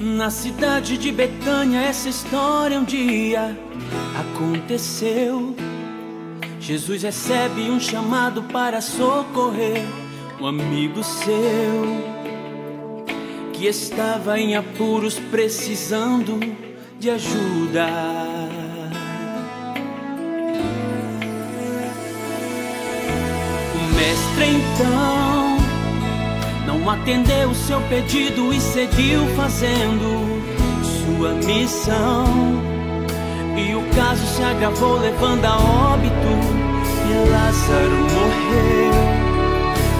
Na cidade de Betânia, essa história um dia aconteceu. Jesus recebe um chamado para socorrer um amigo seu que estava em apuros precisando de ajuda. O mestre então atendeu o seu pedido e seguiu fazendo sua missão. E o caso se agravou, levando a óbito, e Lázaro morreu.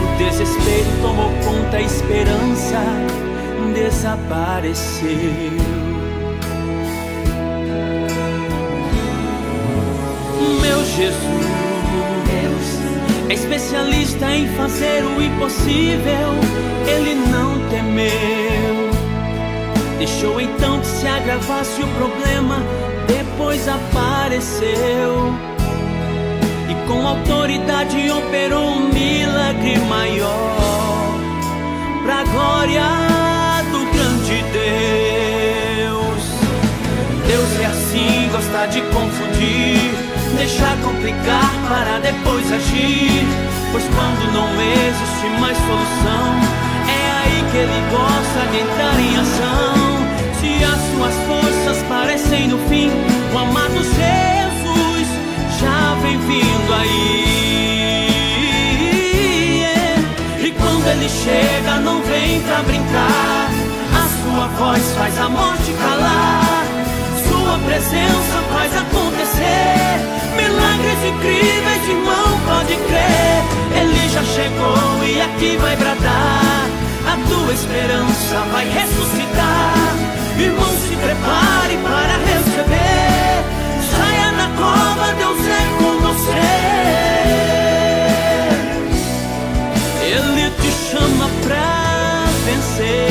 O desespero tomou conta, a esperança desapareceu. Meu Jesus é especialista em fazer o impossível, ele não temeu. Deixou então que se agravasse o problema, depois apareceu. E com autoridade operou um milagre maior, pra glória do grande Deus. Deus é assim, gosta de confundir, deixar complicar para depois agir. Pois quando não existe mais solução, ele gosta de entrar em ação. Se as suas forças parecem no fim, o amado Jesus já vem vindo aí. E quando ele chega, não vem pra brincar. A sua voz faz a morte calar. Sua presença faz acontecer milagres incríveis, irmão, pode crer. Ele já chegou e aqui vai bradar. A tua esperança vai ressuscitar. Irmão, se prepare para receber. Saia da cova, Deus é com você. Ele te chama pra vencer.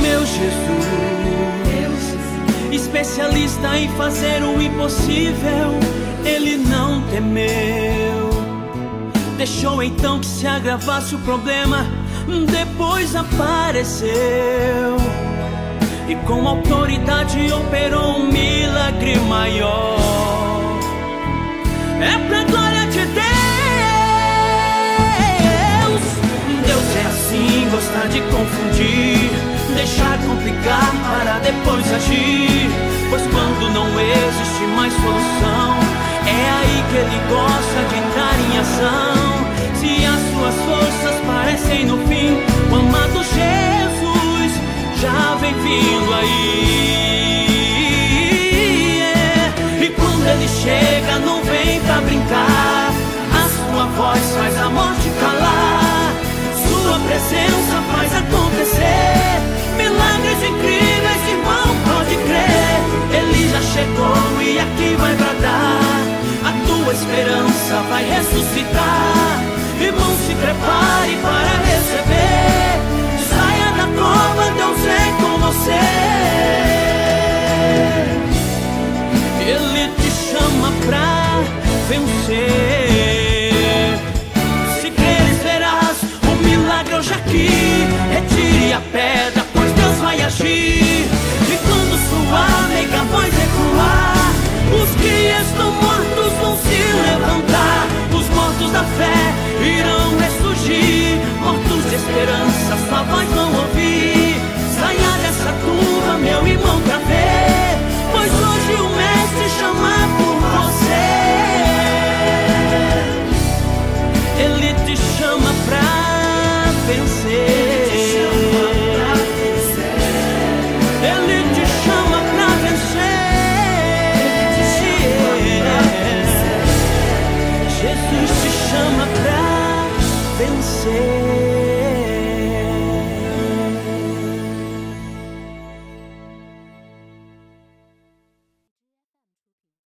Meu Jesus, especialista em fazer o impossível, ele não temeu. Deixou então que se agravasse o problema, depois apareceu. E com autoridade operou um milagre maior. É pra glória de Deus. Deus é assim, gosta de confundir, deixar complicar para depois agir. Pois quando não existe mais solução, é aí que ele gosta de entrar em ação. Se as suas forças parecem no fim, o amado Jesus Deus chama pra vencer.